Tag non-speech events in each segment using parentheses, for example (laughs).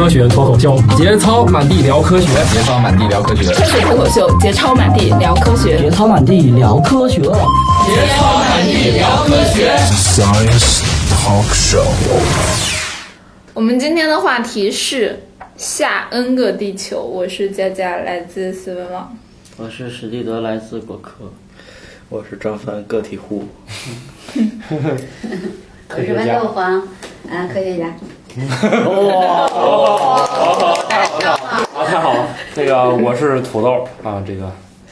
科学脱口秀，节操满地聊科学，节操满地聊科学，科学脱口秀，节操满地聊科学，节操满地聊科学，节操满地聊科学。Science Talk Show。我们今天的话题是下 N 个地球。我是佳佳，来自思文网。我是史蒂德，来自果壳。我是张帆，个体户。(laughs) 我是豌豆黄，啊，科学家。哇！好好太好了，啊，太好了！这个我是土豆啊，这个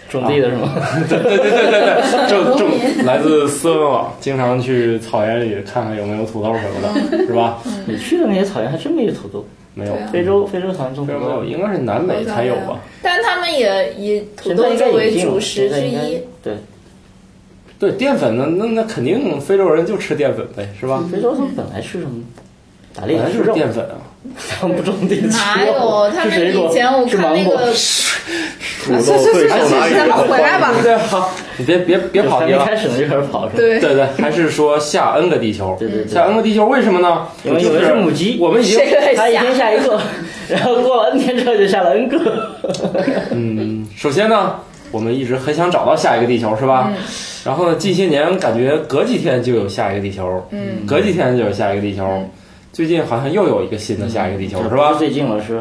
种地的是吗？对对对对对，种种来自斯文网，经常去草原里看看有没有土豆什么的，是吧？你去的那些草原还真没有土豆，没有。非洲非洲草原种土豆，应该是南美才有吧？但他们也以土豆作为主食之一。对。对淀粉，呢那那肯定非洲人就吃淀粉呗，是吧？非洲他们本来吃什么？打猎是淀粉啊，他们不种地。哪有？他们以前我看那个。(laughs) 土豆最受哪里？咱们回来吧。(laughs) 对，好，你别别别跑题了。开始呢就开始跑，对对对，还是说下 N 个地球？对对，下 N 个地球为什么呢？因为有的是母鸡，我们已经他一天下一个，(laughs) 然后过了 N 天之后就下了 N 个。嗯，首先呢，我们一直很想找到下一个地球，是吧？然后呢，近些年感觉隔几天就有下一个地球，嗯，隔几天就有下一个地球。最近好像又有一个新的下一个地球，是吧？最近了是，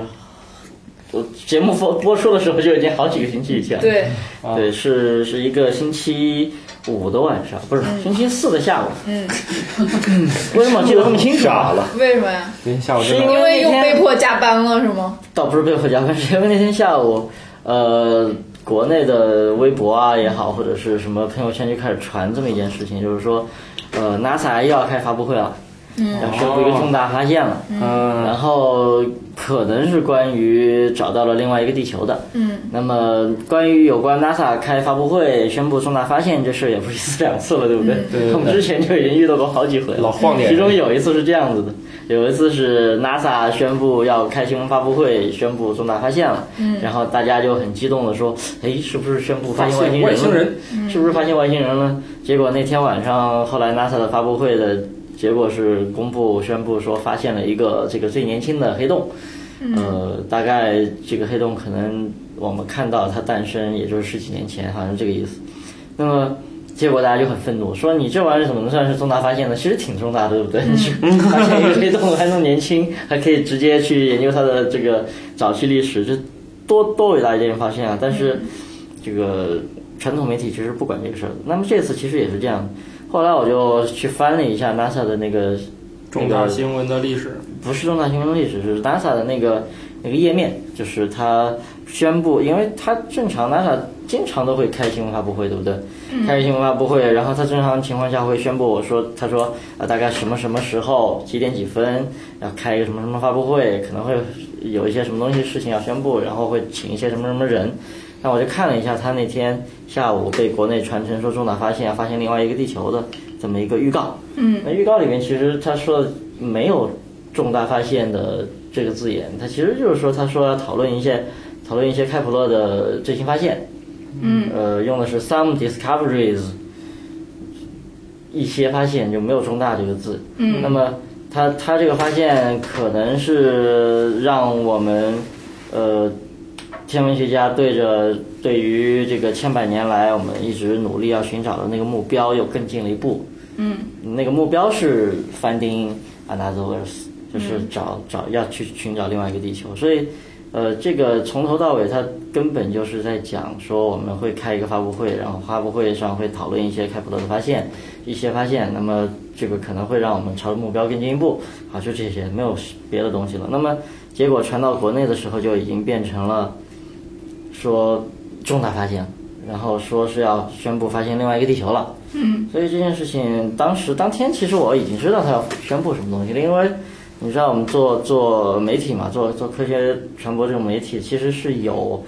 我节目播播出的时候就已经好几个星期以前。对，对，是是一个星期五的晚上，不是星期四的下午。嗯，(laughs) 为什么记得这么清楚了？(laughs) 为什么呀？下午是因为又被迫加班了，是吗？倒不是被迫加班，是因为那天下午，呃。国内的微博啊也好，或者是什么朋友圈就开始传这么一件事情，就是说，呃，NASA 又要开发布会了，要宣布一个重大发现了，嗯，然后可能是关于找到了另外一个地球的，嗯，那么关于有关 NASA 开发布会宣布重大发现这事也不是一次两次了，对不对？对，我们之前就已经遇到过好几回，老晃点，其中有一次是这样子的。有一次是 NASA 宣布要开新闻发布会，宣布重大发现了，嗯，然后大家就很激动的说，哎，是不是宣布发现外星人？是不是发现外星人了？结果那天晚上，后来 NASA 的发布会的结果是公布宣布说发现了一个这个最年轻的黑洞，呃，大概这个黑洞可能我们看到它诞生也就是十几年前，好像是这个意思。那么。结果大家就很愤怒，说你这玩意儿怎么能算是重大发现呢？其实挺重大的，对不对？你发现一个黑洞还那么年轻，还可以直接去研究它的这个早期历史，这多多伟大一件发现啊！但是这个传统媒体其实不管这个事儿。那么这次其实也是这样。后来我就去翻了一下 NASA 的那个重大新闻的历史，不是重大新闻的历史，是 NASA 的那个那个页面，就是他宣布，因为他正常 NASA 经常都会开新闻发布会，对不对？开新闻发布会，然后他正常情况下会宣布我说，他说啊，大概什么什么时候几点几分要开一个什么什么发布会，可能会有一些什么东西事情要宣布，然后会请一些什么什么人。那我就看了一下他那天下午被国内传承说重大发现，发现另外一个地球的这么一个预告。嗯。那预告里面其实他说没有重大发现的这个字眼，他其实就是说他说要讨论一些讨论一些开普勒的最新发现。嗯，呃，用的是 some discoveries，一些发现就没有重大这个字。嗯，那么他他这个发现可能是让我们呃天文学家对着对于这个千百年来我们一直努力要寻找的那个目标又更进了一步。嗯，那个目标是 finding another Earth，就是找找要去寻找另外一个地球，所以。呃，这个从头到尾，它根本就是在讲说我们会开一个发布会，然后发布会上会讨论一些开普勒的发现，一些发现，那么这个可能会让我们朝着目标更进一步。好，就这些，没有别的东西了。那么结果传到国内的时候，就已经变成了说重大发现，然后说是要宣布发现另外一个地球了。嗯。所以这件事情当时当天，其实我已经知道他要宣布什么东西了，因为。你知道我们做做媒体嘛？做做科学传播这种媒体，其实是有，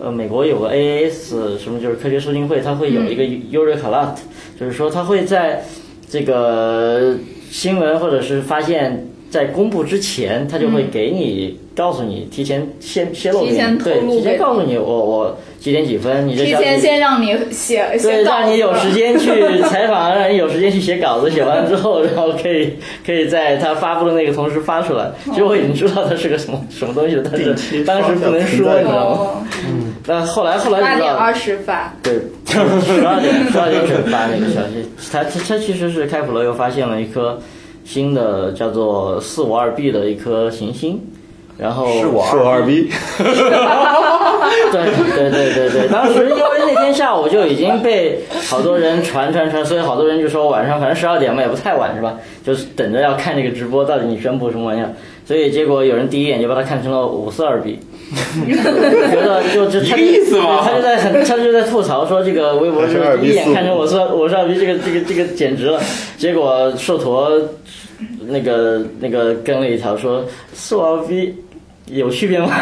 呃，美国有个 AAS 什么，就是科学促进会，它会有一个 Eureka Alert，就是说它会在这个新闻或者是发现，在公布之前，他就会给你告诉你，提前先泄露给你，对，提前告诉你，我我几点几分，你这提前先让你写对，让你有时。间去 (laughs) 采访，让你有时间去写稿子，写完之后，然后可以可以在他发布的那个同时发出来。其实我已经知道它是个什么什么东西了，但是当时不能说，你知道吗？嗯，那后来后来八点二，十发，对，十二点十二点准发那个消息，他他他其实是开普勒又发现了一颗新的叫做四五二 b 的一颗行星。然后是我是我二 b，，对对对对对，当时因为那天下午就已经被好多人传传传，所以好多人就说晚上反正十二点嘛也不太晚是吧？就是等着要看这个直播，到底你宣布什么玩意儿。所以结果有人第一眼就把它看成了五四二 B，觉得就就他意思嘛他就在很他就在吐槽说这个微博是还是 2B 第一眼看成我是我是二 B，这个这个这个简直了。结果寿陀那个那个跟了一条说四五二 B 有区别吗？(laughs)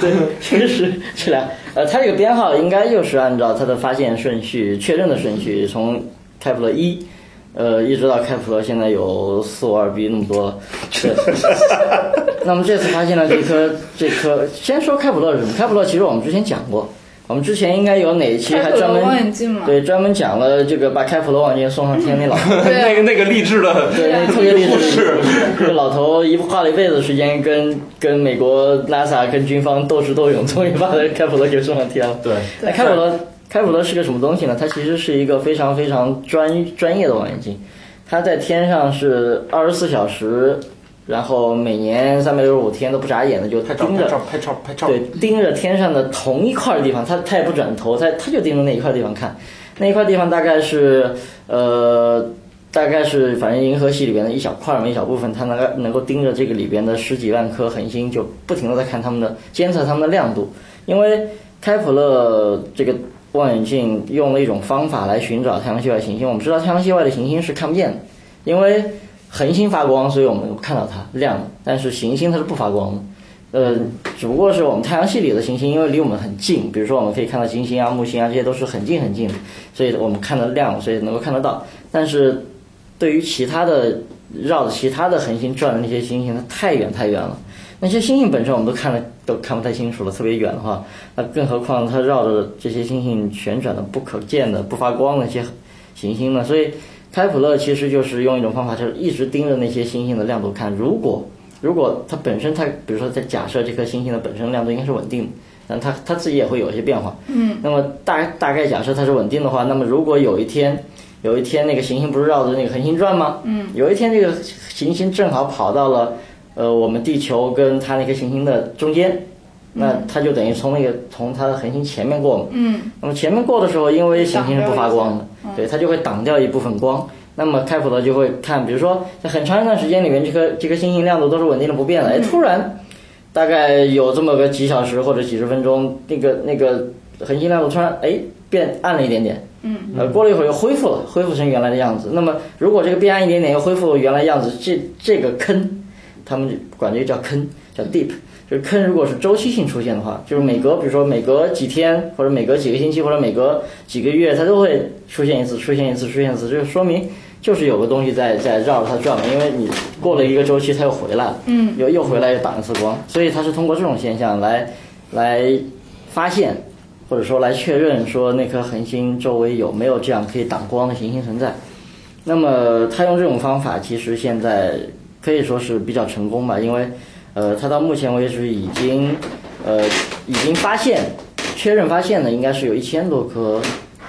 对，确实这俩，呃，它这个编号应该又是按照它的发现顺序、确认的顺序，从开普勒一，呃，一直到开普勒现在有四五二 b 那么多了。对，那么这次发现了这颗这颗，先说开普勒是什么？开普勒其实我们之前讲过，我们之前应该有哪一期还专门，对专门讲了这个把开普勒望远镜送上天那老头。那个那个励志的对，那个特别励志。故事，这个老头一花了一辈子时间跟跟美国 NASA 跟军方斗智斗勇，终于把开普勒给送上天了。对，那开普勒开普勒是个什么东西呢？它其实是一个非常非常专专业的望远镜，它在天上是二十四小时，然后每年三百六十五天都不眨眼的就盯着拍照拍照拍照，对，盯着天上的同一块地方，它它也不转头，它它就盯着那一块地方看，那一块地方大概是呃，大概是反正银河系里边的一小块儿嘛，一小部分，它能够能够盯着这个里边的十几万颗恒星，就不停的在看它们的监测它们的亮度，因为开普勒这个望远镜用了一种方法来寻找太阳系外行星，我们知道太阳系外的行星是看不见的，因为恒星发光，所以我们看到它亮的，但是行星它是不发光的。呃，只不过是我们太阳系里的行星，因为离我们很近，比如说我们可以看到金星啊、木星啊，这些都是很近很近的，所以我们看得亮，所以能够看得到。但是对于其他的绕着其他的恒星转的那些星星，它太远太远了。那些星星本身我们都看得都看不太清楚了，特别远的话，那更何况它绕着这些星星旋转的不可见的、不发光的一些行星呢？所以开普勒其实就是用一种方法，就是一直盯着那些星星的亮度看。如果如果它本身它，比如说在假设这颗星星的本身亮度应该是稳定的，但它它自己也会有一些变化。嗯。那么大大概假设它是稳定的话，那么如果有一天有一天那个行星不是绕着那个恒星转吗？嗯。有一天这个行星正好跑到了呃我们地球跟它那颗行星的中间，那它就等于从那个从它的恒星前面过嘛。嗯。那么前面过的时候，因为行星是不发光的，对，它就会挡掉一部分光。那么开普勒就会看，比如说在很长一段时间里面，这颗这颗星星亮度都是稳定的不变的，哎，突然大概有这么个几小时或者几十分钟，那个那个恒星亮度突然哎变暗了一点点，嗯，呃，过了一会儿又恢复了，恢复成原来的样子。那么如果这个变暗一点点又恢复原来样子，这这个坑，他们管这个叫坑，叫 deep。就是坑，如果是周期性出现的话，就是每隔，比如说每隔几天，或者每隔几个星期，或者每隔几个月，它都会出现一次，出现一次，出现一次，这就说明就是有个东西在在绕着它转嘛。因为你过了一个周期，它又回来了，嗯，又又回来又挡一次光，所以它是通过这种现象来来发现，或者说来确认说那颗恒星周围有没有这样可以挡光的行星存在。那么他用这种方法，其实现在可以说是比较成功吧，因为。呃，它到目前为止已经，呃，已经发现、确认发现的应该是有一千多颗、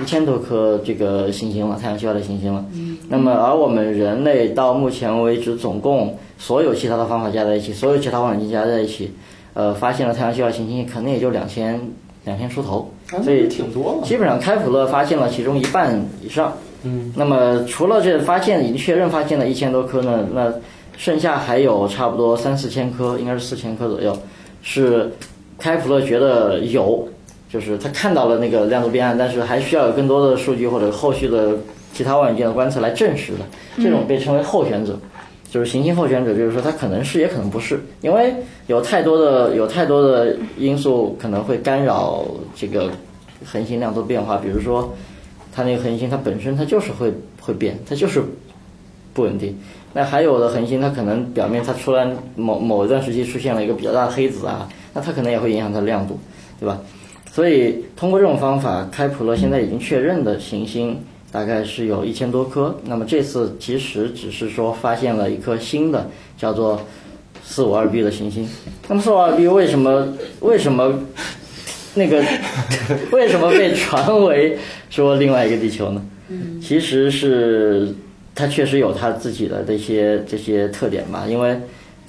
一千多颗这个行星了，太阳系外的行星了。嗯。那么，而我们人类到目前为止，总共所有其他的方法加在一起，所有其他望远镜加在一起，呃，发现了太阳系外行星可能也就两千、两千出头。所以挺多了。基本上，开普勒发现了其中一半以上。嗯。那么，除了这发现已经确认发现了一千多颗呢，那剩下还有差不多三四千颗，应该是四千颗左右，是开普勒觉得有，就是他看到了那个亮度变暗，但是还需要有更多的数据或者后续的其他望远镜的观测来证实的。这种被称为候选者，就是行星候选者，就是说它可能是也可能不是，因为有太多的有太多的因素可能会干扰这个恒星亮度变化，比如说它那个恒星它本身它就是会会变，它就是不稳定。那还有的恒星，它可能表面它突然某某一段时期出现了一个比较大的黑子啊，那它可能也会影响它的亮度。对吧？所以通过这种方法，开普勒现在已经确认的行星大概是有一千多颗。那么这次其实只是说发现了一颗新的，叫做四五二 b 的行星。那么四五二 b 为什么为什么 (laughs) 那个 (laughs) 为什么被传为说另外一个地球呢？其实是它确实有它自己的这些这些特点吧，因为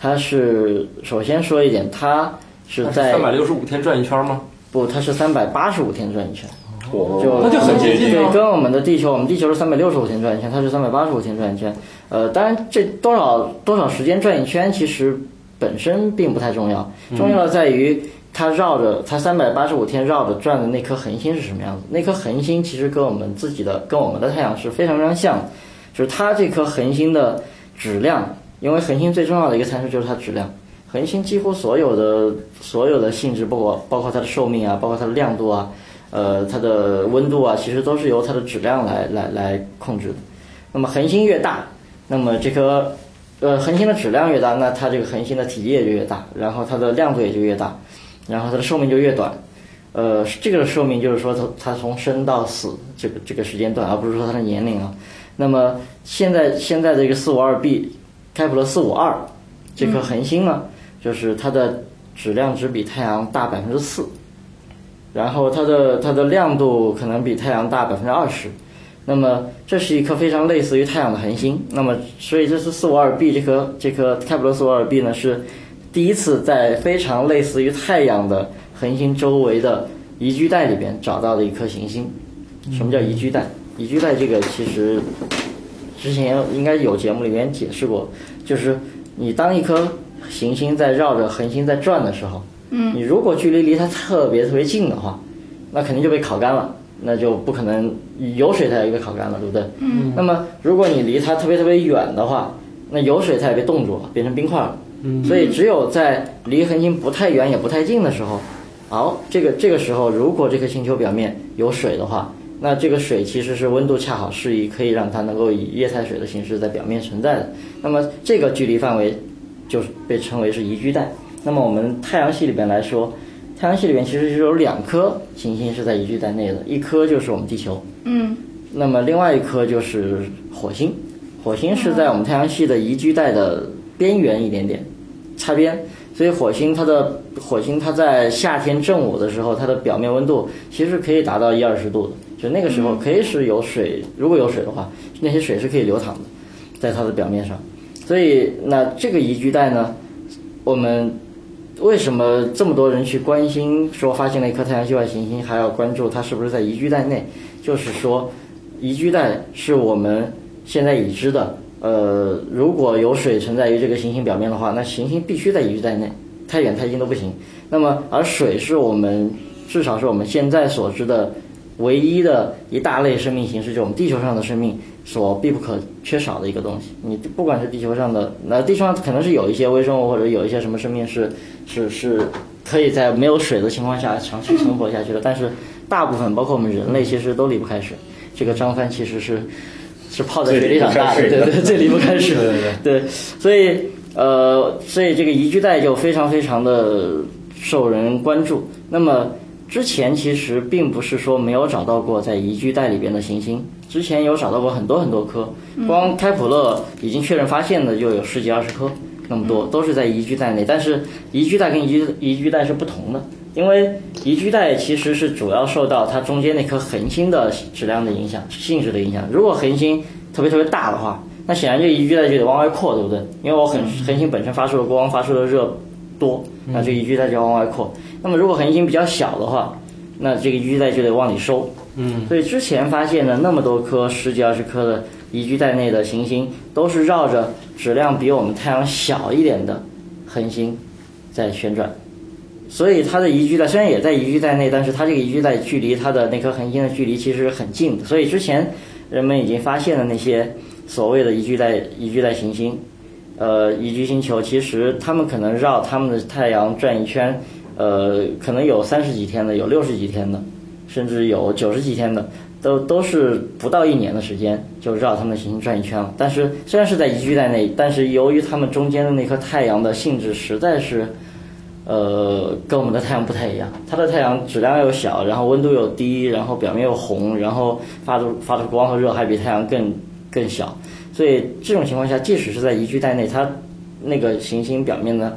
它是首先说一点，它是在三百六十五天转一圈吗？不，它是三百八十五天转一圈，哦就那就很接近对，啊跟我们的地球，我们地球是三百六十五天转一圈，它是三百八十五天转一圈。呃，当然这多少多少时间转一圈，其实本身并不太重要，重要的在于它绕着它三百八十五天绕着转的那颗恒星是什么样子。那颗恒星其实跟我们自己的跟我们的太阳是非常非常像的，就是它这颗恒星的质量，因为恒星最重要的一个参数就是它质量。恒星几乎所有的所有的性质，包括包括它的寿命啊，包括它的亮度啊，呃，它的温度啊，其实都是由它的质量来来来控制的。那么恒星越大，那么这颗呃恒星的质量越大，那它这个恒星的体积也就越大，然后它的亮度也就越大，然后它的寿命就越短。呃，这个寿命就是说它它从生到死这个这个时间段，而不是说它的年龄啊。那么现在现在这个四五二 b，开普勒四五二这颗恒星呢，就是它的质量只比太阳大百分之四，然后它的它的亮度可能比太阳大百分之二十。那么这是一颗非常类似于太阳的恒星。那么所以这是四五二 b 这颗这颗开普勒四五二 b 呢是第一次在非常类似于太阳的恒星周围的宜居带里边找到的一颗行星。什么叫宜居带？宜居带这个其实之前应该有节目里面解释过，就是你当一颗行星在绕着恒星在转的时候，嗯，你如果距离离它特别特别近的话，那肯定就被烤干了，那就不可能有水它也被烤干了，对不对？嗯。那么如果你离它特别特别远的话，那有水它也被冻住了，变成冰块了。嗯。所以只有在离恒星不太远也不太近的时候，好，这个这个时候如果这颗星球表面有水的话，那这个水其实是温度恰好适宜，可以让它能够以液态水的形式在表面存在的。那么这个距离范围就是被称为是宜居带。那么我们太阳系里边来说，太阳系里边其实是有两颗行星是在宜居带内的，一颗就是我们地球，嗯，那么另外一颗就是火星。火星是在我们太阳系的宜居带的边缘一点点，擦边。所以火星它的火星它在夏天正午的时候，它的表面温度其实可以达到一二十度的，就那个时候可以是有水，如果有水的话，那些水是可以流淌的，在它的表面上。所以那这个宜居带呢，我们为什么这么多人去关心说发现了一颗太阳系外行星，还要关注它是不是在宜居带内？就是说，宜居带是我们现在已知的。呃，如果有水存在于这个行星表面的话，那行星必须在宜居带内，太远太近都不行。那么，而水是我们至少是我们现在所知的唯一的一大类生命形式，就是我们地球上的生命所必不可缺少的一个东西。你不管是地球上的，那地球上可能是有一些微生物或者有一些什么生命是是是可以在没有水的情况下长期存活下去的，但是大部分包括我们人类其实都离不开水。这个张帆其实是。是泡在水里长大的，对对，最离不开水，(laughs) 对对对，所以呃，所以这个宜居带就非常非常的受人关注。那么之前其实并不是说没有找到过在宜居带里边的行星，之前有找到过很多很多颗，光开普勒已经确认发现的就有十几二十颗，那么多都是在宜居带内。但是宜居带跟宜居宜居带是不同的，因为宜居带其实是主要受到它中间那颗恒星的质量的影响、性质的影响。如果恒星特别特别大的话，那显然这宜居带就得往外扩，对不对？因为我恒恒星本身发出的光、发出的热多，那这宜居带就要往外扩。那么如果恒星比较小的话，那这个宜居带就得往里收。嗯，所以之前发现的那么多颗十几二十颗的宜居带内的行星，都是绕着质量比我们太阳小一点的恒星在旋转。所以它的宜居带虽然也在宜居带内，但是它这个宜居带距离它的那颗恒星的距离其实很近的。所以之前人们已经发现了那些所谓的宜居带宜居带行星，呃，宜居星球，其实它们可能绕它们的太阳转一圈，呃，可能有三十几天的，有六十几天的，甚至有九十几天的，都都是不到一年的时间就绕它们的行星转一圈了。但是虽然是在宜居带内，但是由于它们中间的那颗太阳的性质实在是。呃，跟我们的太阳不太一样。它的太阳质量又小，然后温度又低，然后表面又红，然后发出发出光和热还比太阳更更小。所以这种情况下，即使是在宜居带内，它那个行星表面呢，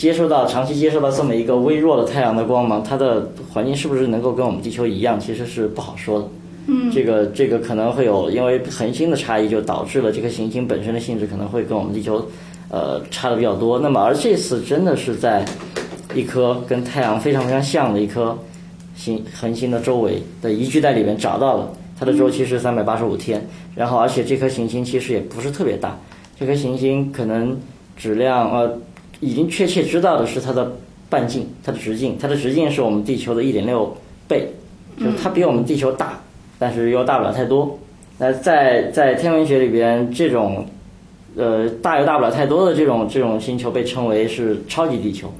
接收到长期接收到这么一个微弱的太阳的光芒，它的环境是不是能够跟我们地球一样，其实是不好说的。嗯，这个这个可能会有，因为恒星的差异，就导致了这颗行星本身的性质可能会跟我们地球，呃，差的比较多。那么而这次真的是在一颗跟太阳非常非常像的一颗星恒星的周围的宜居带里面找到了，它的周期是三百八十五天，然后而且这颗行星其实也不是特别大，这颗行星可能质量呃已经确切知道的是它的半径，它的直径，它的直径是我们地球的一点六倍，就是它比我们地球大。但是又大不了太多。那在在天文学里边，这种呃大又大不了太多的这种这种星球被称为是超级地球。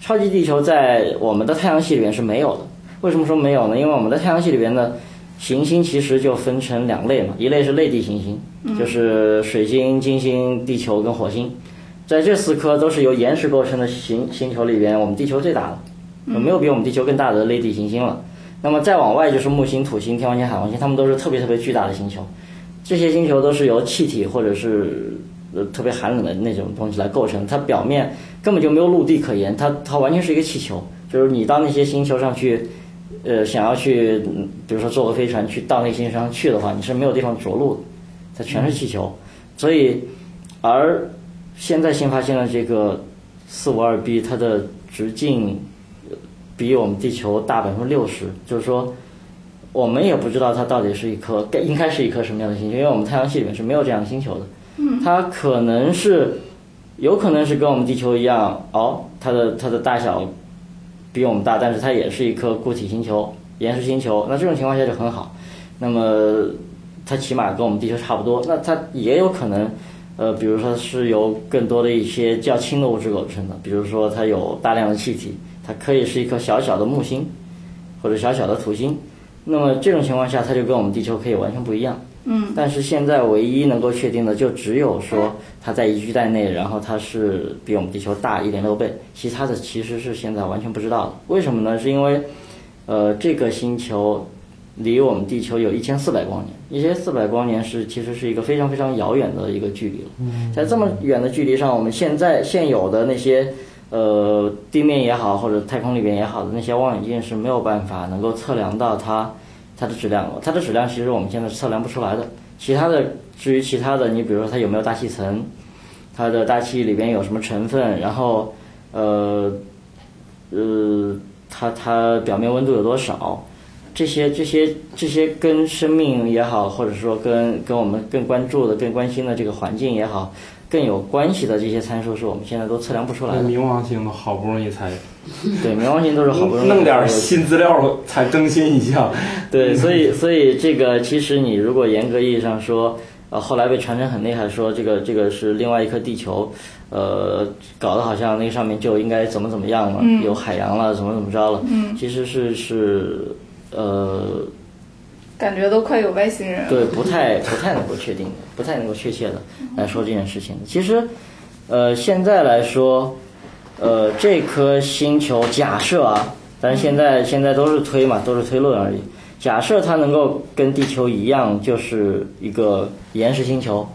超级地球在我们的太阳系里边是没有的。为什么说没有呢？因为我们的太阳系里边的行星其实就分成两类嘛，一类是类地行星，就是水星、金星、地球跟火星。在这四颗都是由岩石构成的星星球里边，我们地球最大了，没有比我们地球更大的类地行星了。那么再往外就是木星、土星、天王星、海王星，它们都是特别特别巨大的星球。这些星球都是由气体或者是呃特别寒冷的那种东西来构成，它表面根本就没有陆地可言，它它完全是一个气球。就是你到那些星球上去，呃，想要去，比如说坐个飞船去到那些星球上去的话，你是没有地方着陆的，它全是气球。所以，而现在新发现的这个四五二 b，它的直径。比我们地球大百分之六十，就是说，我们也不知道它到底是一颗该应该是一颗什么样的星球，因为我们太阳系里面是没有这样的星球的。嗯，它可能是，有可能是跟我们地球一样，哦，它的它的大小比我们大，但是它也是一颗固体星球、岩石星球。那这种情况下就很好，那么它起码跟我们地球差不多。那它也有可能，呃，比如说是由更多的一些较轻的物质构成的，比如说它有大量的气体。它可以是一颗小小的木星，或者小小的土星，那么这种情况下，它就跟我们地球可以完全不一样。嗯。但是现在唯一能够确定的，就只有说它在宜居带内，然后它是比我们地球大一点六倍，其他的其实是现在完全不知道的。为什么呢？是因为，呃，这个星球离我们地球有一千四百光年，一千四百光年是其实是一个非常非常遥远的一个距离了。嗯。在这么远的距离上，我们现在现有的那些。呃，地面也好，或者太空里边也好的那些望远镜是没有办法能够测量到它它的质量。它的质量其实我们现在测量不出来的。其他的，至于其他的，你比如说它有没有大气层，它的大气里边有什么成分，然后呃呃，它它表面温度有多少，这些这些这些跟生命也好，或者说跟跟我们更关注的、更关心的这个环境也好。更有关系的这些参数是我们现在都测量不出来的。冥王星都好不容易才，(laughs) 对，冥王星都是好不容易弄点新资料才更新一下。(laughs) 对，所以所以这个其实你如果严格意义上说，呃，后来被传成很厉害，说这个这个是另外一颗地球，呃，搞得好像那上面就应该怎么怎么样了，有海洋了，怎么怎么着了。嗯，其实是是呃。感觉都快有外星人。对，不太不太能够确定，不太能够确切的来说这件事情。其实，呃，现在来说，呃，这颗星球假设啊，但是现在现在都是推嘛，都是推论而已。假设它能够跟地球一样，就是一个岩石星球，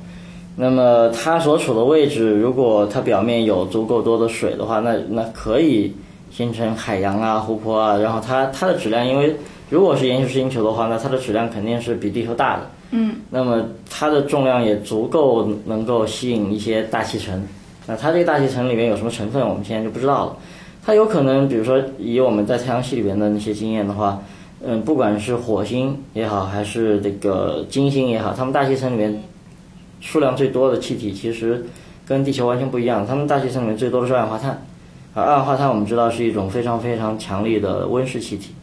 那么它所处的位置，如果它表面有足够多的水的话，那那可以形成海洋啊、湖泊啊，然后它它的质量因为。如果是岩石星球的话，那它的质量肯定是比地球大的。嗯。那么它的重量也足够能够吸引一些大气层。那它这个大气层里面有什么成分，我们现在就不知道了。它有可能，比如说以我们在太阳系里面的那些经验的话，嗯，不管是火星也好，还是这个金星也好，它们大气层里面数量最多的气体其实跟地球完全不一样。它们大气层里面最多的是二氧化碳，而二氧化碳我们知道是一种非常非常强力的温室气体。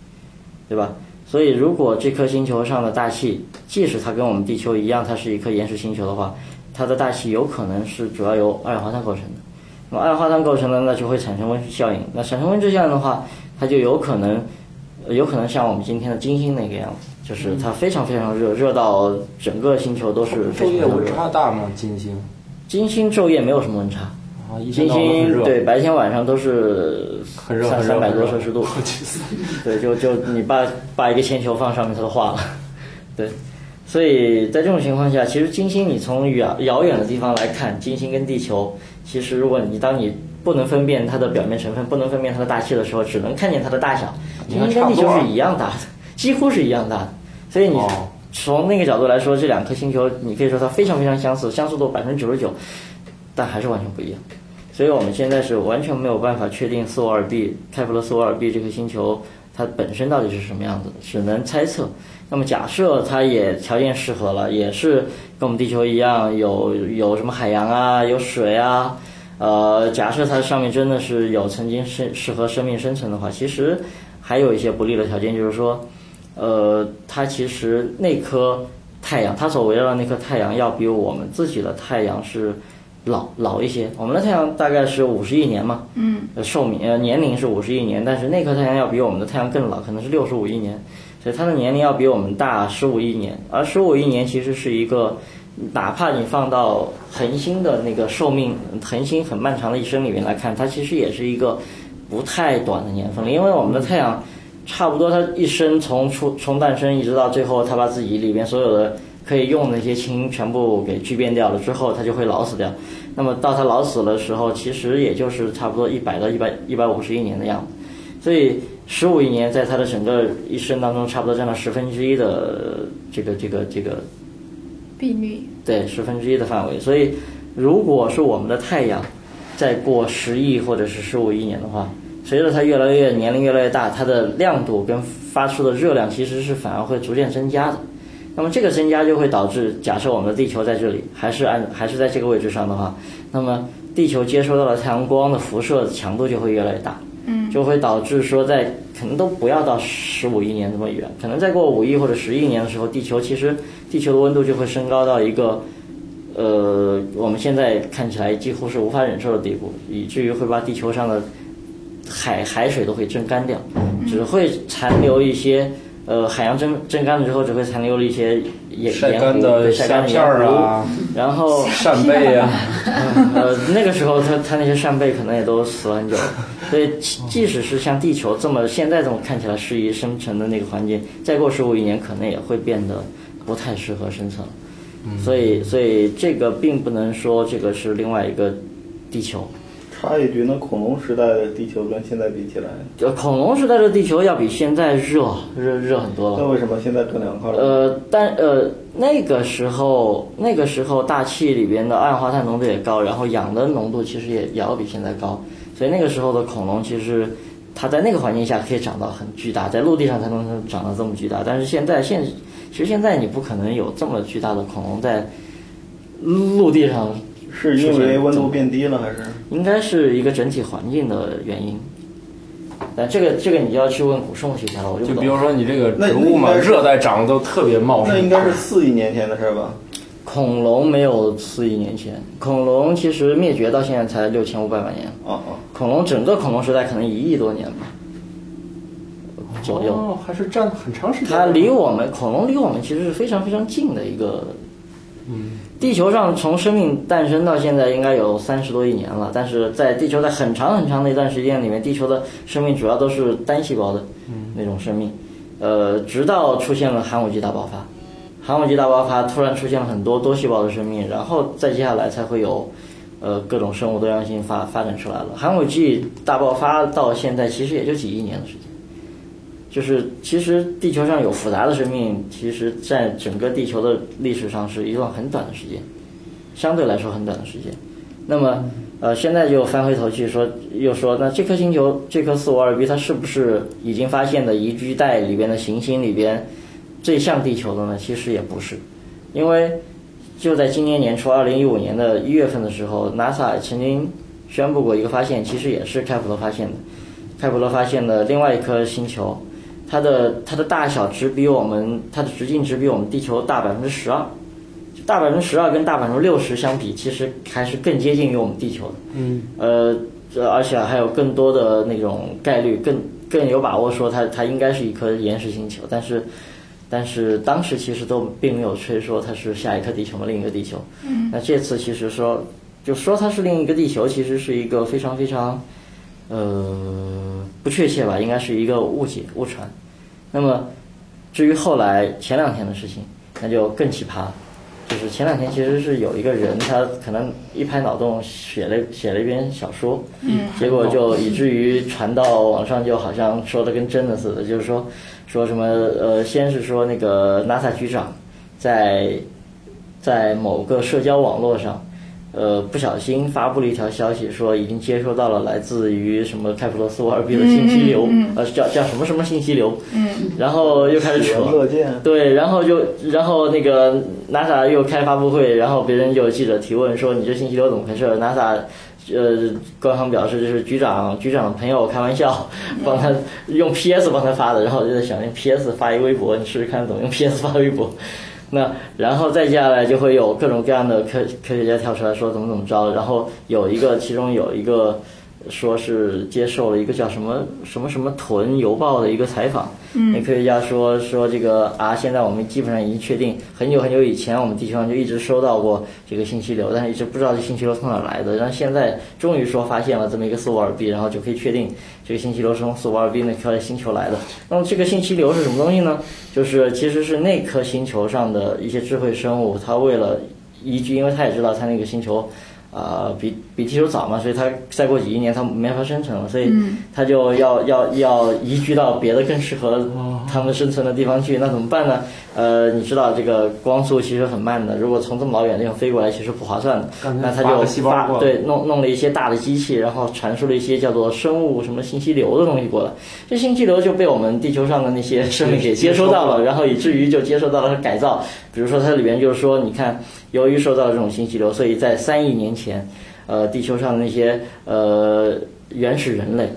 对吧？所以，如果这颗星球上的大气，即使它跟我们地球一样，它是一颗岩石星球的话，它的大气有可能是主要由二氧化碳构成的。那么，二氧化碳构成的，那就会产生温室效应。那产生温室效应的话，它就有可能，有可能像我们今天的金星那个样子，就是它非常非常热，热到整个星球都是。昼夜温差大吗？金星？金星昼夜没有什么温差，啊，一金天到晚都很热，星对白天晚上都是三很热三百多摄氏度，(laughs) 对，就就你把把一个铅球放上面，它都化了。对，所以在这种情况下，其实金星你从遥遥远的地方来看，金星跟地球，其实如果你当你不能分辨它的表面成分，不能分辨它的大气的时候，只能看见它的大小，金星跟地球是一样大的，几乎是一样大的。所以你哦从那个角度来说，这两颗星球，你可以说它非常非常相似，相似度百分之九十九，但还是完全不一样。所以我们现在是完全没有办法确定四五二 b 开普勒四五二 b 这颗星球它本身到底是什么样子，只能猜测。那么假设它也条件适合了，也是跟我们地球一样有有什么海洋啊，有水啊，呃，假设它上面真的是有曾经适适合生命生存的话，其实还有一些不利的条件，就是说，呃，它其实那颗太阳，它所围绕的那颗太阳要比我们自己的太阳是老老一些。我们的太阳大概是五十亿年嘛，嗯，寿命呃年龄是五十亿年，但是那颗太阳要比我们的太阳更老，可能是六十五亿年，所以它的年龄要比我们大十五亿年。而十五亿年其实是一个，哪怕你放到恒星的那个寿命，恒星很漫长的一生里面来看，它其实也是一个不太短的年份了，因为我们的太阳。差不多，它一生从出从诞生一直到最后，它把自己里边所有的可以用的那些氢全部给聚变掉了之后，它就会老死掉。那么到它老死的时候，其实也就是差不多一百到一百一百五十亿年的样子。所以十五亿年在它的整个一生当中，差不多占了十分之一的这个这个这个比率，对十分之一的范围。所以如果是我们的太阳再过十亿或者是十五亿年的话，随着它越来越年龄越来越大，它的亮度跟发出的热量其实是反而会逐渐增加的。那么这个增加就会导致，假设我们的地球在这里，还是按还是在这个位置上的话，那么地球接收到了太阳光的辐射强度就会越来越大，嗯，就会导致说在可能都不要到十五亿年这么远，可能再过五亿或者十亿年的时候，地球其实地球的温度就会升高到一个。呃，我们现在看起来几乎是无法忍受的地步，以至于会把地球上的海海水都会蒸干掉，只会残留一些呃海洋蒸蒸干了之后，只会残留了一些盐晒盐湖干的对晒干片儿啊，然后扇贝啊，呃那个时候它它那些扇贝可能也都死了很久了，所以即 (laughs) 即使是像地球这么现在这么看起来适宜生存的那个环境，再过十五亿年可能也会变得不太适合生存。所以，所以这个并不能说这个是另外一个地球。插一句，那恐龙时代的地球跟现在比起来，呃，恐龙时代的地球要比现在热热热很多了。那为什么现在更凉快了？呃，但呃那个时候那个时候大气里边的二氧化碳浓度也高，然后氧的浓度其实也也要比现在高，所以那个时候的恐龙其实它在那个环境下可以长到很巨大，在陆地上才能长到这么巨大。但是现在现其实现在你不可能有这么巨大的恐龙在陆地上，是因为温度变低了，还是？应该是一个整体环境的原因。但这个这个你就要去问古生物学家了，我就就比。如说你这个那植物嘛，热带长得都特别茂盛，那应该是四亿年前的事儿吧？恐龙没有四亿年前，恐龙其实灭绝到现在才六千五百万年。哦哦，恐龙整个恐龙时代可能一亿多年吧，左右。哦，还是占很长时间。它离我们恐龙离我们其实是非常非常近的一个。嗯，地球上从生命诞生到现在应该有三十多亿年了，但是在地球在很长很长的一段时间里面，地球的生命主要都是单细胞的那种生命，呃，直到出现了寒武纪大爆发，寒武纪大爆发突然出现了很多多细胞的生命，然后再接下来才会有，呃，各种生物多样性发发展出来了。寒武纪大爆发到现在其实也就几亿年的时间。就是其实地球上有复杂的生命，其实在整个地球的历史上是一段很短的时间，相对来说很短的时间。那么呃，现在就翻回头去说，又说那这颗星球，这颗四五二 b 它是不是已经发现的宜居带里边的行星里边最像地球的呢？其实也不是，因为就在今年年初，二零一五年的一月份的时候，NASA 曾经宣布过一个发现，其实也是开普勒发现的。开普勒发现的另外一颗星球，它的它的大小只比我们它的直径只比我们地球大百分之十二，大百分之十二跟大百分之六十相比，其实还是更接近于我们地球的。嗯，呃，这而且还有更多的那种概率，更更有把握说它它应该是一颗岩石星球，但是但是当时其实都并没有吹说它是下一颗地球嘛，另一个地球。嗯，那这次其实说就说它是另一个地球，其实是一个非常非常，呃，不确切吧，应该是一个误解误传。那么至于后来前两天的事情，那就更奇葩。就是前两天其实是有一个人，他可能一拍脑洞写了写了一篇小说，嗯，结果就以至于传到网上，就好像说的跟真的似的，就是说说什么呃，先是说那个 NASA 局长在在某个社交网络上。呃，不小心发布了一条消息，说已经接收到了来自于什么开普勒斯沃尔 b 的信息流，呃，叫叫什么什么信息流，嗯，然后又开始扯，对，然后就然后那个 NASA 又开发布会，然后别人就记者提问说你这信息流怎么回事？NASA 呃官方表示就是局长局长朋友开玩笑，(laughs) 帮他用 PS 帮他发的，然后我就在想用 PS 发一微博，你试试看怎么用 PS 发微博。那然后再接下来就会有各种各样的科科学家跳出来说怎么怎么着，然后有一个其中有一个说是接受了一个叫什么什么什么屯邮报的一个采访，那科学家说说这个啊，现在我们基本上已经确定，很久很久以前我们地球上就一直收到过这个信息流，但是一直不知道这信息流从哪来的，然后现在终于说发现了这么一个四五二 B，然后就可以确定这个信息流是从四五二 B 那颗星球来的。那么这个信息流是什么东西呢？就是其实是那颗星球上的一些智慧生物，它为了依据，因为它也知道它那个星球，啊，比比地球早嘛，所以他再过几亿年他没法生存了，所以他就要要要移居到别的更适合它们生存的地方去。那怎么办呢？呃，你知道这个光速其实很慢的，如果从这么老远地方飞过来，其实不划算的。那他就发对弄弄了一些大的机器，然后传输了一些叫做生物什么信息流的东西过来。这信息流就被我们地球上的那些生命给接收到了，(laughs) 然后以至于就接受到了改造。比如说它里面就是说，你看，由于受到了这种信息流，所以在三亿年前，呃，地球上的那些呃原始人类。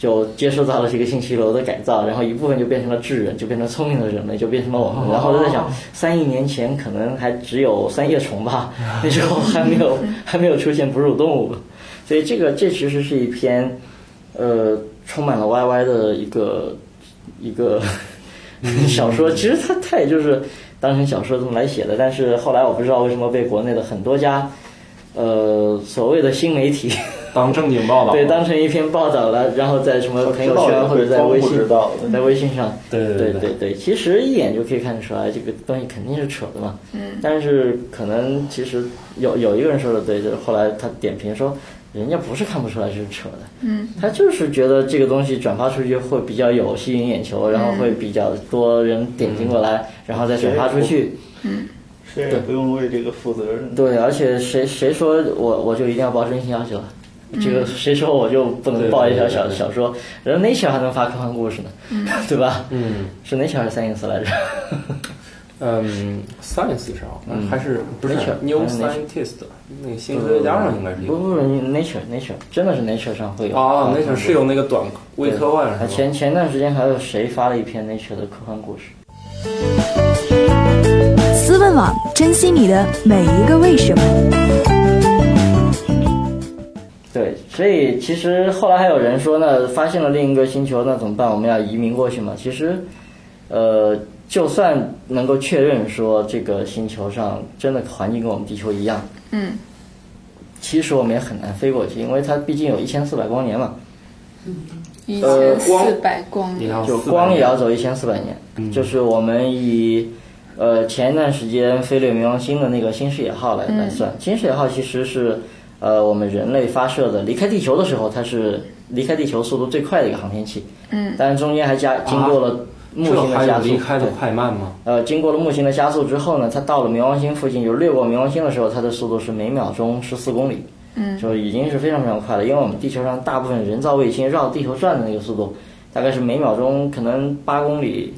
就接受到了这个信息流的改造，然后一部分就变成了智人，就变成聪明的人类，就变成了我们。然后就在想，三亿年前可能还只有三叶虫吧，(laughs) 那时候还没有还没有出现哺乳动物，所以这个这其实是一篇，呃，充满了 YY 的一个一个 (laughs) 小说。其实它它也就是当成小说这么来写的，但是后来我不知道为什么被国内的很多家，呃，所谓的新媒体。当正经报道，对，当成一篇报道了，然后在什么朋友圈或者在微信，在微信上，对对对对，其实一眼就可以看得出来，这个东西肯定是扯的嘛。嗯。但是可能其实有有一个人说的对，就是后来他点评说，人家不是看不出来这是扯的，嗯，他就是觉得这个东西转发出去会比较有吸引眼球，然后会比较多人点进过来，然后再转发出去，嗯，谁也不用为这个负责任。对，而且谁谁说我我就一定要报真心要求了？这个谁说我就不能报一条小小说？人 Nature 还能发科幻故事呢，(laughs) 对吧？嗯，是 Nature 还是 Science 来着？嗯，Science 上还是不是 New Scientist 那个新科学家上应该是有。不不不，Nature Nature 真的是 Nature 上会有。啊，Nature 是有那个短微科幻？前前段时间还有谁发了一篇 Nature 的科幻故事？思问网，珍惜你的每一个为什么。对，所以其实后来还有人说呢，发现了另一个星球，那怎么办？我们要移民过去嘛？其实，呃，就算能够确认说这个星球上真的环境跟我们地球一样，嗯，其实我们也很难飞过去，因为它毕竟有一千四百光年嘛。嗯，一千四百光年，就光也要走一千四百年。就是我们以呃前一段时间飞掠冥王星的那个新视野号来来算，新视野号其实是。呃，我们人类发射的离开地球的时候，它是离开地球速度最快的一个航天器。嗯。但是中间还加经过了木星的加速。离开的快慢吗？呃，经过了木星的加速之后呢，它到了冥王星附近，就掠过冥王星的时候，它的速度是每秒钟十四公里。嗯。就已经是非常非常快了，因为我们地球上大部分人造卫星绕地球转的那个速度，大概是每秒钟可能八公里，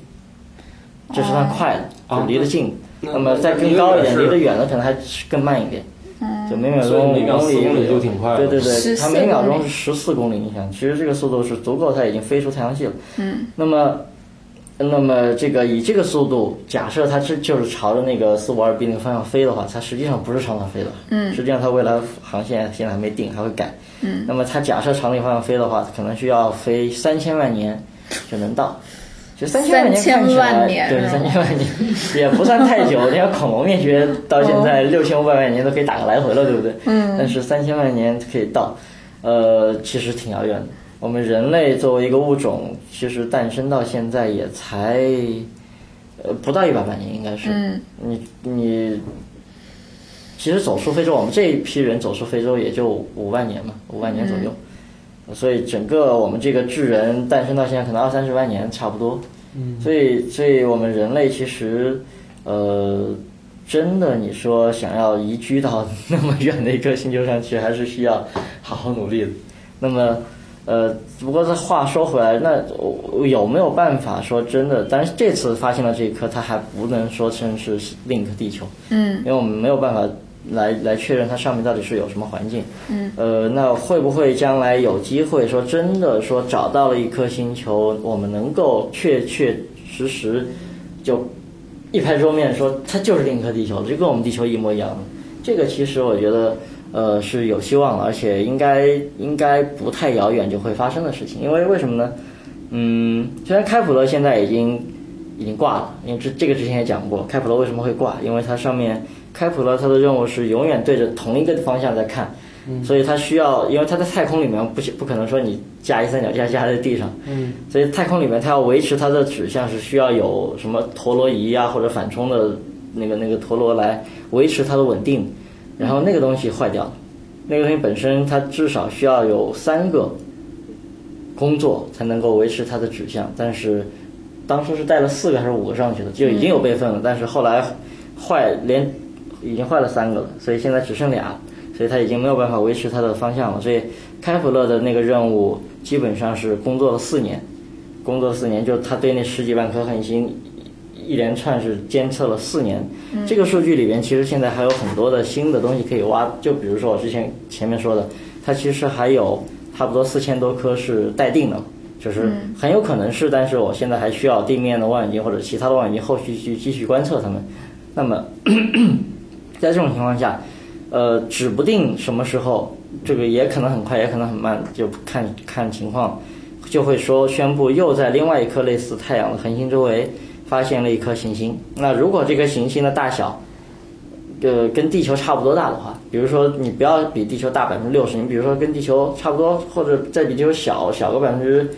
这是算快的，就离得近。那么再更高一点，离得远的可能还更慢一点。就每秒钟五公里就挺快对对对，它每秒钟是十四公里，你想，其实这个速度是足够，它已经飞出太阳系了。嗯。那么，那么这个以这个速度，假设它是就是朝着那个四五二 B 那个方向飞的话，它实际上不是朝那飞的。嗯。实际上它未来航线现在还没定，还会改。嗯。那么它假设朝那个方向飞的话，可能需要飞三千万年就能到。就三千万年看起来，对，三千万年也不算太久。(laughs) 你看恐龙灭绝到现在六千五百万年都可以打个来回了，对不对？嗯。但是三千万年可以到，呃，其实挺遥远的。我们人类作为一个物种，其实诞生到现在也才，呃，不到一百万年，应该是。嗯。你你，其实走出非洲，我们这一批人走出非洲也就五万年嘛，五万年左右。所以整个我们这个智人诞生到现在可能二三十万年差不多，嗯，所以所以我们人类其实，呃，真的你说想要移居到那么远的一个星球上去，还是需要好好努力的。那么，呃，不过这话说回来，那有没有办法说真的？但是这次发现了这一颗，它还不能说成是另一颗地球，嗯，因为我们没有办法。来来确认它上面到底是有什么环境，嗯，呃，那会不会将来有机会说真的说找到了一颗星球，我们能够确确实实就一拍桌面说它就是另一颗地球，就跟我们地球一模一样这个其实我觉得呃是有希望，而且应该应该不太遥远就会发生的事情。因为为什么呢？嗯，虽然开普勒现在已经已经挂了，因为这这个之前也讲过，开普勒为什么会挂？因为它上面。开普勒他的任务是永远对着同一个方向在看，所以他需要，因为他在太空里面不不可能说你架一三脚架架在地上，所以太空里面他要维持它的指向是需要有什么陀螺仪啊或者反冲的那个那个陀螺来维持它的稳定，然后那个东西坏掉了，那个东西本身它至少需要有三个工作才能够维持它的指向，但是当初是带了四个还是五个上去的，就已经有备份了，但是后来坏连。已经坏了三个了，所以现在只剩俩，所以他已经没有办法维持它的方向了。所以开普勒的那个任务基本上是工作了四年，工作四年就他对那十几万颗恒星一连串是监测了四年。这个数据里边其实现在还有很多的新的东西可以挖，就比如说我之前前面说的，它其实还有差不多四千多颗是待定的，就是很有可能是，但是我现在还需要地面的望远镜或者其他的望远镜后续去继续观测它们。那么。在这种情况下，呃，指不定什么时候，这个也可能很快，也可能很慢，就看看情况，就会说宣布又在另外一颗类似太阳的恒星周围发现了一颗行星。那如果这颗行星的大小，呃，跟地球差不多大的话，比如说你不要比地球大百分之六十，你比如说跟地球差不多，或者再比地球小小个百分之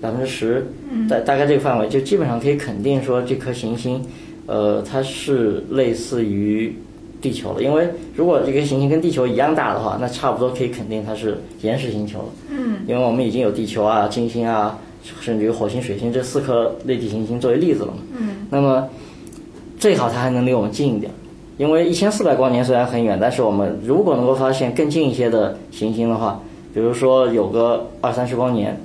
百分之十，大大概这个范围，就基本上可以肯定说这颗行星，呃，它是类似于。地球了，因为如果这个行星跟地球一样大的话，那差不多可以肯定它是岩石星球了。嗯，因为我们已经有地球啊、金星啊，甚至于火星、水星这四颗类地行星作为例子了嘛。嗯，那么最好它还能离我们近一点，因为一千四百光年虽然很远，但是我们如果能够发现更近一些的行星的话，比如说有个二三十光年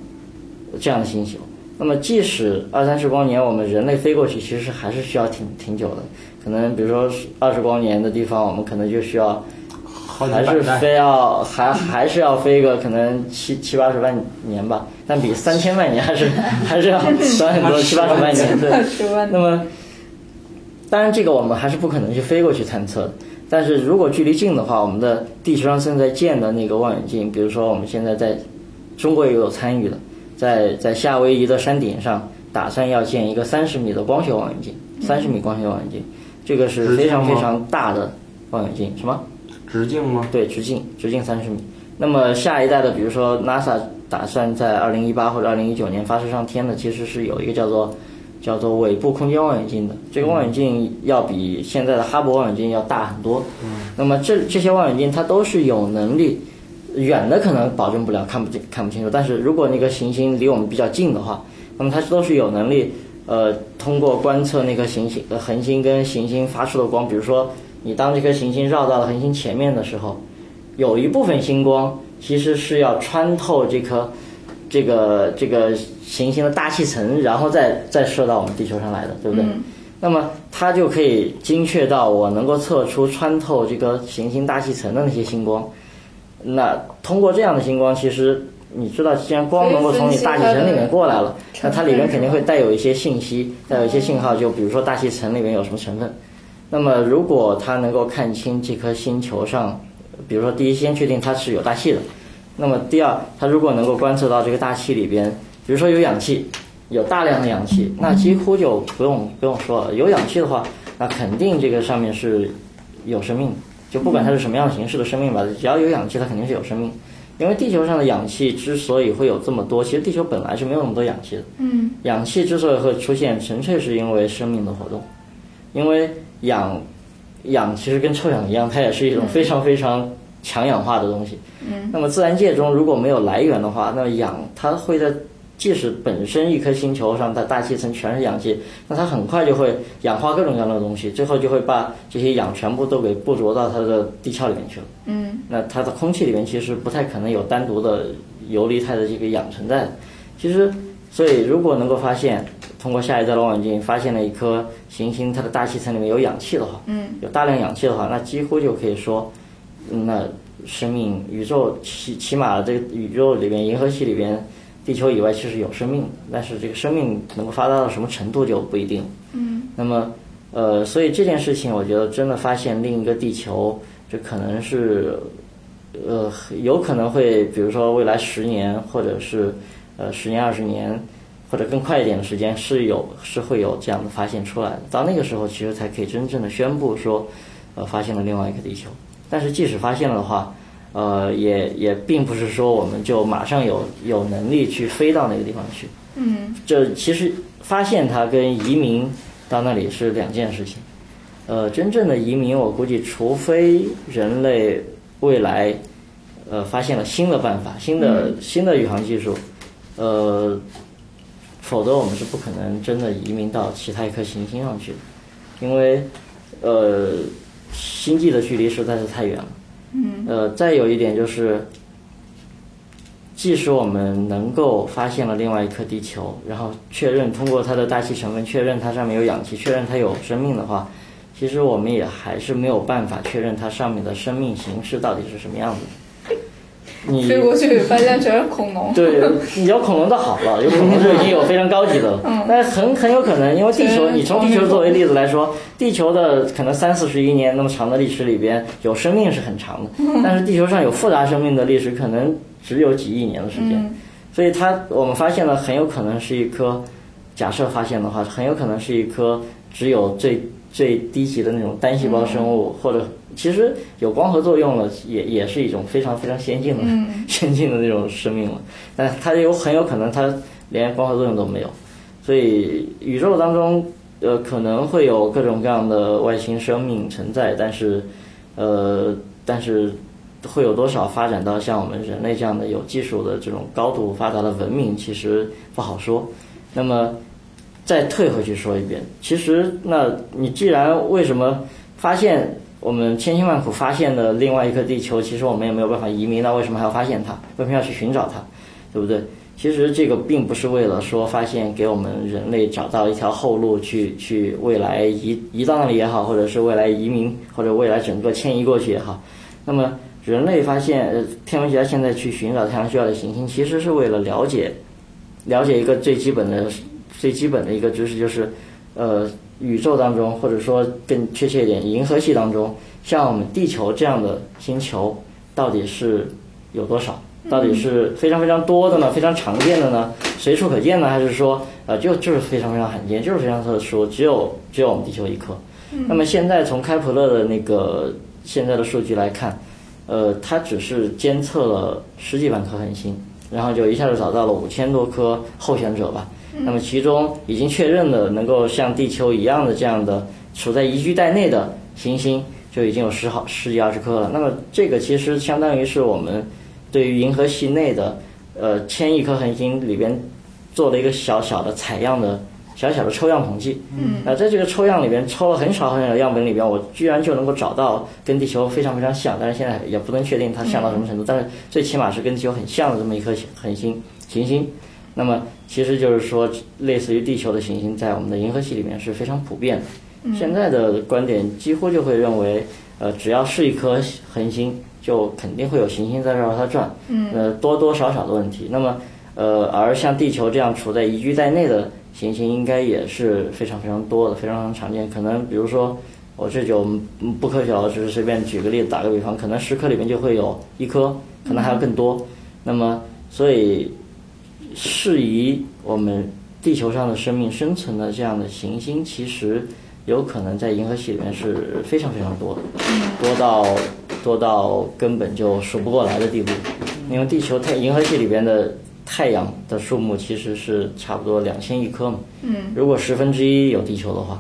这样的星球，那么即使二三十光年我们人类飞过去，其实还是需要挺挺久的。可能比如说二十光年的地方，我们可能就需要，还是非要还还是要飞个可能七七八十万年吧，但比三千万年还是 (laughs) 还是要短很多，七八十万年对。那么，当然这个我们还是不可能去飞过去探测的。但是如果距离近的话，我们的地球上正在建的那个望远镜，比如说我们现在在中国也有参与的，在在夏威夷的山顶上打算要建一个三十米的光学望远镜，三十米光学望远镜。这个是非常非常大的望远镜，什么？直径吗？对，直径，直径三十米。那么下一代的，比如说 NASA 打算在二零一八或者二零一九年发射上天的，其实是有一个叫做叫做尾部空间望远镜的。这个望远镜要比现在的哈勃望远镜要大很多。嗯。那么这这些望远镜它都是有能力，远的可能保证不了看不见看不清楚，但是如果那个行星离我们比较近的话，那么它都是有能力。呃，通过观测那颗行星、呃恒星跟行星发出的光，比如说你当这颗行星绕到了恒星前面的时候，有一部分星光其实是要穿透这颗这个这个行星的大气层，然后再再射到我们地球上来的，对不对？那么它就可以精确到我能够测出穿透这个行星大气层的那些星光。那通过这样的星光，其实。你知道，既然光能够从你大气层里面过来了，那它里面肯定会带有一些信息，带有一些信号。就比如说大气层里面有什么成分。那么，如果它能够看清这颗星球上，比如说第一，先确定它是有大气的。那么第二，它如果能够观测到这个大气里边，比如说有氧气，有大量的氧气，那几乎就不用不用说了。有氧气的话，那肯定这个上面是有生命的，就不管它是什么样形式的生命吧，只要有氧气，它肯定是有生命。因为地球上的氧气之所以会有这么多，其实地球本来是没有那么多氧气的。嗯，氧气之所以会出现，纯粹是因为生命的活动。因为氧，氧其实跟臭氧一样，它也是一种非常非常强氧化的东西。嗯，那么自然界中如果没有来源的话，那么氧它会在即使本身一颗星球上它大气层全是氧气，那它很快就会氧化各种各样的东西，最后就会把这些氧全部都给捕捉到它的地壳里面去了。嗯，那它的空气里面其实不太可能有单独的游离态的这个氧存在。其实，所以如果能够发现，通过下一代的望远镜发现了一颗行星，它的大气层里面有氧气的话，嗯，有大量氧气的话，那几乎就可以说，嗯那生命宇宙起起码这个宇宙里边，银河系里边，地球以外其实有生命，但是这个生命能够发达到什么程度就不一定。嗯，那么，呃，所以这件事情，我觉得真的发现另一个地球，这可能是，呃，有可能会，比如说未来十年，或者是呃十年、二十年，或者更快一点的时间，是有是会有这样的发现出来的。到那个时候，其实才可以真正的宣布说，呃，发现了另外一个地球。但是即使发现了的话，呃，也也并不是说我们就马上有有能力去飞到那个地方去。嗯，这其实发现它跟移民到那里是两件事情。呃，真正的移民，我估计，除非人类未来呃发现了新的办法、新的新的宇航技术，呃，否则我们是不可能真的移民到其他一颗行星上去的，因为呃，星际的距离实在是太远了。嗯，呃，再有一点就是，即使我们能够发现了另外一颗地球，然后确认通过它的大气成分确认它上面有氧气，确认它有生命的话，其实我们也还是没有办法确认它上面的生命形式到底是什么样子。你飞过去发现全是恐龙。对，有恐龙的好了，有恐龙就已经有非常高级的了。(laughs) 嗯但是很很有可能，因为地球，你从地球作为例子来说，地球的可能三四十亿年那么长的历史里边，有生命是很长的，(laughs) 但是地球上有复杂生命的历史可能只有几亿年的时间。嗯所以它我们发现了很有可能是一颗，假设发现的话，很有可能是一颗只有最最低级的那种单细胞生物，或者其实有光合作用了，也也是一种非常非常先进的、嗯 (laughs) 先进的那种生命了。但它有很有可能它连光合作用都没有，所以宇宙当中呃可能会有各种各样的外星生命存在，但是呃但是会有多少发展到像我们人类这样的有技术的这种高度发达的文明，其实不好说。那么再退回去说一遍，其实那你既然为什么发现我们千辛万苦发现的另外一颗地球，其实我们也没有办法移民，那为什么还要发现它？为什么要去寻找它？对不对？其实这个并不是为了说发现给我们人类找到一条后路去去未来移移到那里也好，或者是未来移民或者未来整个迁移过去也好，那么人类发现呃天文学家现在去寻找太阳系外的行星，其实是为了了解了解一个最基本的最基本的一个知识，就是呃宇宙当中或者说更确切一点，银河系当中，像我们地球这样的星球到底是有多少？到底是非常非常多的呢，非常常见的呢，随处可见呢，还是说呃就就是非常非常罕见，就是非常特殊，只有只有我们地球一颗。那么现在从开普勒的那个现在的数据来看，呃，它只是监测了十几万颗恒星，然后就一下子找到了五千多颗候选者吧。那么其中已经确认的能够像地球一样的这样的处在宜居带内的行星，就已经有十好十几二十颗了。那么这个其实相当于是我们对于银河系内的呃千亿颗恒星里边做了一个小小的采样的小小的抽样统计。嗯，那在这个抽样里边抽了很少很少的样本里边，我居然就能够找到跟地球非常非常像，但是现在也不能确定它像到什么程度，但是最起码是跟地球很像的这么一颗恒星行星。那么其实就是说，类似于地球的行星在我们的银河系里面是非常普遍的。现在的观点几乎就会认为，呃，只要是一颗恒星，就肯定会有行星在绕它转。嗯，呃，多多少少的问题。那么，呃，而像地球这样处在宜居带内的行星，应该也是非常非常多的，非常非常常见。可能比如说，我这就嗯不科学了，只是随便举个例子，打个比方，可能十颗里面就会有一颗，可能还有更多。那么，所以适宜我们地球上的生命生存的这样的行星，其实有可能在银河系里面是非常非常多的，多到多到根本就数不过来的地步。因为地球太银河系里边的太阳的数目其实是差不多两千亿颗嘛。嗯，如果十分之一有地球的话，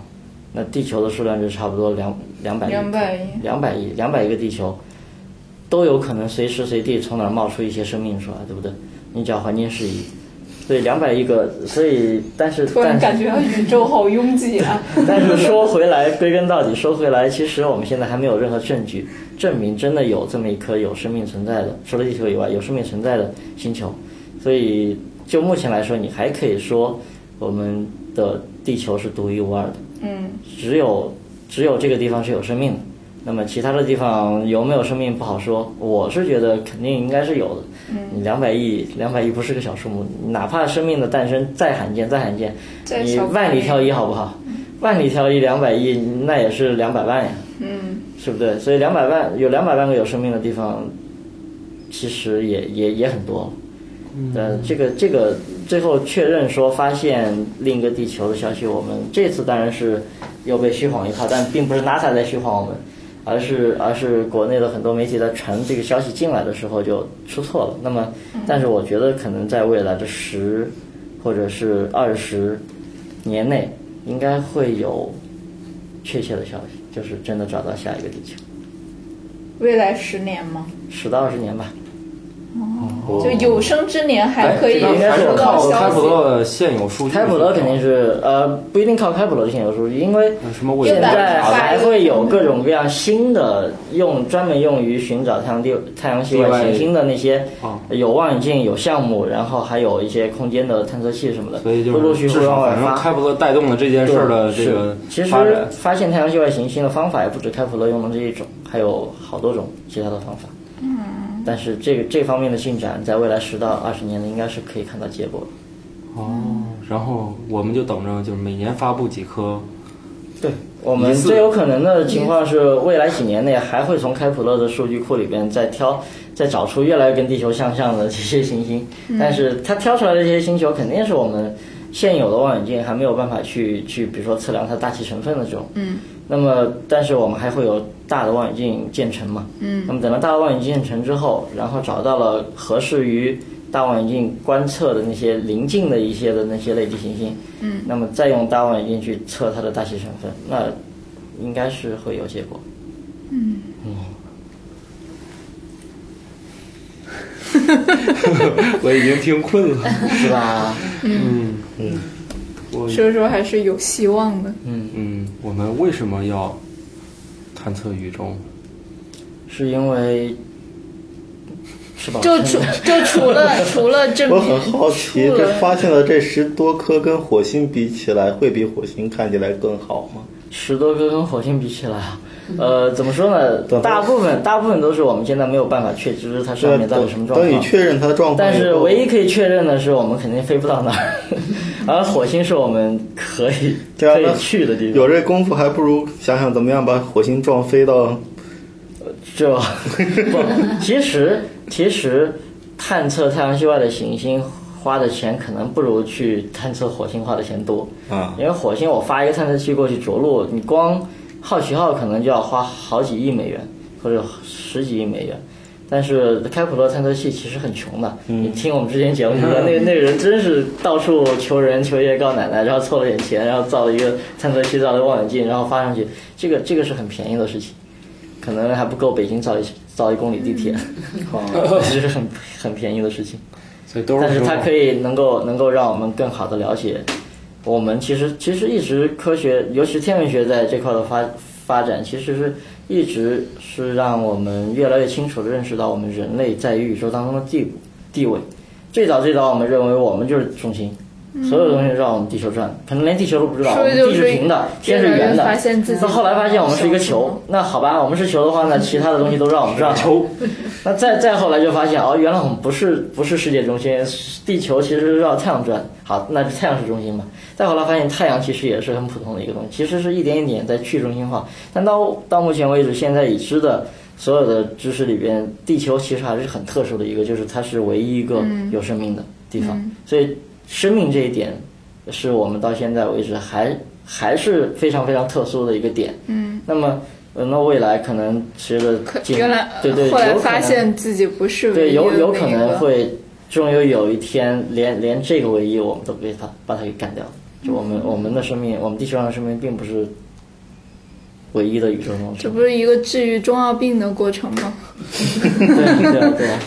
那地球的数量就差不多两两百亿，两百亿，两百亿，两百亿个地球，都有可能随时随地从哪儿冒出一些生命出来，对不对？你只要环境适宜，所以两百亿个，所以但是突然感觉到宇宙好拥挤啊！(laughs) 但是说回来，归根到底说回来，其实我们现在还没有任何证据证明真的有这么一颗有生命存在的，除了地球以外有生命存在的星球。所以就目前来说，你还可以说我们的地球是独一无二的，嗯，只有只有这个地方是有生命的。那么其他的地方有没有生命不好说，我是觉得肯定应该是有的。嗯，两百亿，两百亿不是个小数目，哪怕生命的诞生再罕见再罕见，你万里挑一好不好？万里挑一两百亿，那也是两百万呀，嗯，是不对？所以两百万有两百万个有生命的地方，其实也也也很多了。呃，这个这个最后确认说发现另一个地球的消息，我们这次当然是又被虚晃一炮，但并不是 NASA 在虚晃我们，而是而是国内的很多媒体在传这个消息进来的时候就出错了。那么，但是我觉得可能在未来的十或者是二十年内，应该会有确切的消息，就是真的找到下一个地球，未来十年吗？十到二十年吧。就有生之年还可以应该是收到靠开普消息。勒现有数据。开普勒肯定是呃不一定靠开普勒的现有数据，因为什么卫现在还会有各种各样新的用专门用于寻找太阳地太阳系外行星的那些啊有望远镜有项目，然后还有一些空间的探测器什么的，所以就陆陆续续是至少往外发。反正开普勒带动了这件事儿的这个是其实。发现太阳系外行星的方法也不止开普勒用的这一种，还有好多种其他的方法。嗯，但是这个这方面的进展，在未来十到二十年内应该是可以看到结果的。哦，然后我们就等着，就是每年发布几颗。对我们最有可能的情况是，未来几年内还会从开普勒的数据库里边再挑、再找出越来越跟地球相像的这些行星。但是它挑出来的这些星球，肯定是我们现有的望远镜还没有办法去去，比如说测量它大气成分的这种。嗯。那么，但是我们还会有大的望远镜建成嘛？嗯。那么等到大的望远镜建成之后，然后找到了合适于大望远镜观测的那些邻近的一些的那些类地行星，嗯，那么再用大望远镜去测它的大气成分，那应该是会有结果。嗯 (laughs) 我已经听困了。是吧？嗯嗯，我所以说还是有希望的。嗯，嗯，我们为什么要探测宇宙？是因为是吧？就除就 (laughs) 除了除了证我，很好奇，这发现了这十多颗跟火星比起来，会比火星看起来更好吗？十多颗跟火星比起来啊，呃，怎么说呢？大部分大部分都是我们现在没有办法确知它上面到底什么状况。等你确认它的状况，但是唯一可以确认的是，我们肯定飞不到那儿，(laughs) 而火星是我们可以可以去的地方。有这功夫，还不如想想怎么样把火星撞飞到。这 (laughs) 不，其实其实探测太阳系外的行星花的钱可能不如去探测火星花的钱多。啊，因为火星我发一个探测器过去着陆，你光好奇号可能就要花好几亿美元或者十几亿美元。但是开普勒探测器其实很穷的，你听我们之前节目 (laughs) 那个那个人真是到处求人求爷爷告奶奶，然后凑了点钱，然后造了一个探测器，造了个望远镜，然后发上去，这个这个是很便宜的事情，可能还不够北京造一造一公里地铁，(laughs) 哦，这是很很便宜的事情。所以都是但是它可以能够能够让我们更好的了解，我们其实其实一直科学，尤其是天文学在这块的发发展，其实是一直是让我们越来越清楚地认识到我们人类在宇宙当中的地地位。最早最早，我们认为我们就是中心，所有东西绕我们地球转，可能连地球都不知道，我们地是是平的，天是圆的。到后来发现我们是一个球，那好吧，我们是球的话，那其他的东西都绕我们转。球，那再再后来就发现哦，原来我们不是不是世界中心，地球其实是绕太阳转。好，那太阳是中心嘛？再后来发现太阳其实也是很普通的一个东西，其实是一点一点在去中心化。但到到目前为止，现在已知的所有的知识里边，地球其实还是很特殊的一个，就是它是唯一一个有生命的地方。所以生命这一点是我们到现在为止还还是非常非常特殊的一个点。嗯，那么，呃，那未来可能随着进原来对对，后来发现自己不是唯对一对有有可能会，终于有一天连连这个唯一我们都被他把它给干掉了。就我们我们的生命，我们地球上的生命并不是唯一的宇宙中这不是一个治愈中二病的过程吗？(laughs) 对对啊对啊，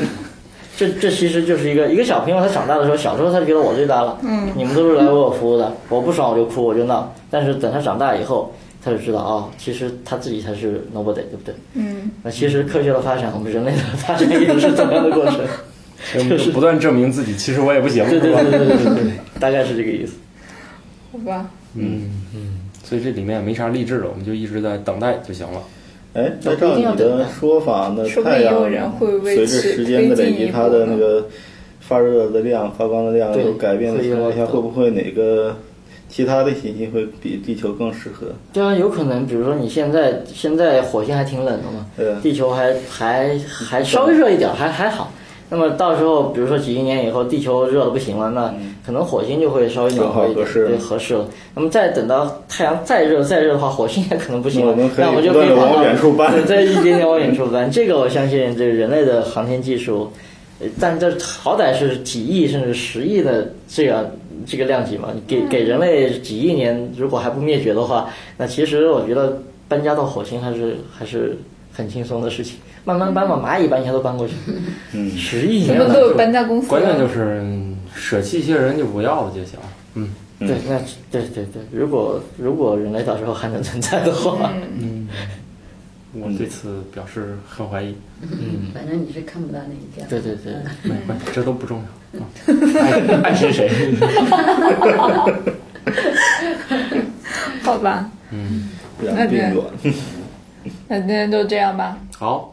这这其实就是一个一个小朋友，他长大的时候，小时候他觉得我最大了，嗯，你们都是来为我服务的，我不爽我就哭我就闹，但是等他长大以后，他就知道哦，其实他自己才是 nobody，对不对？嗯，那其实科学的发展，我们人类的发展也是同样的过程。(laughs) 就是不断证明自己，其实我也不行，对对对对对对，大概是这个意思。好吧，嗯嗯，所以这里面也没啥励志的，我们就一直在等待就行了。哎，那照你的说法，那太阳随着时间的累积，它的那个发热的量、发光的量对有改变的情况下，会不会哪个其他的行星会比地球更适合？对啊，有可能，比如说你现在现在火星还挺冷的嘛，对啊地球还还还稍微热一点，还还好。那么到时候，比如说几亿年以后，地球热的不行了，那可能火星就会稍微暖和一点，就合适对，合适了。那么再等到太阳再热再热的话，火星也可能不行了，那我们就可以往远处搬对再一点点往远处搬。这个我相信，这个人类的航天技术，呃但这好歹是几亿甚至十亿的这样这个量级嘛，给给人类几亿年，如果还不灭绝的话，那其实我觉得搬家到火星还是还是很轻松的事情，慢慢搬吧，蚂蚁搬一下都搬过去。嗯，十亿咱年了们都有搬家公司，关键就是嗯舍弃一些人就不要了就行。嗯，对，那对对对，如果如果人类到时候还能存在的话，嗯我对此表示很怀疑。嗯，反正你是看不到那一天。对对对，没关系，这都不重要。嗯 (laughs) 爱爱谁谁。(laughs) 好吧，嗯，两并卵。那今天就这样吧。好，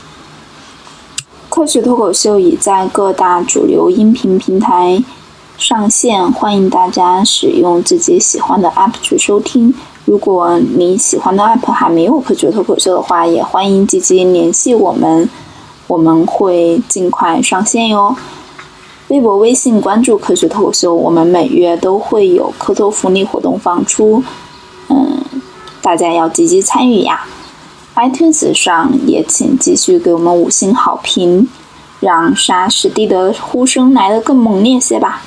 科学脱口秀已在各大主流音频平台上线，欢迎大家使用自己喜欢的 app 去收听。如果你喜欢的 app 还没有科学脱口秀的话，也欢迎积极联系我们，我们会尽快上线哟。微博、微信关注科学脱口秀，我们每月都会有科托福利活动放出，嗯，大家要积极参与呀。iTunes 上也请继续给我们五星好评，让杀史蒂的呼声来得更猛烈些吧。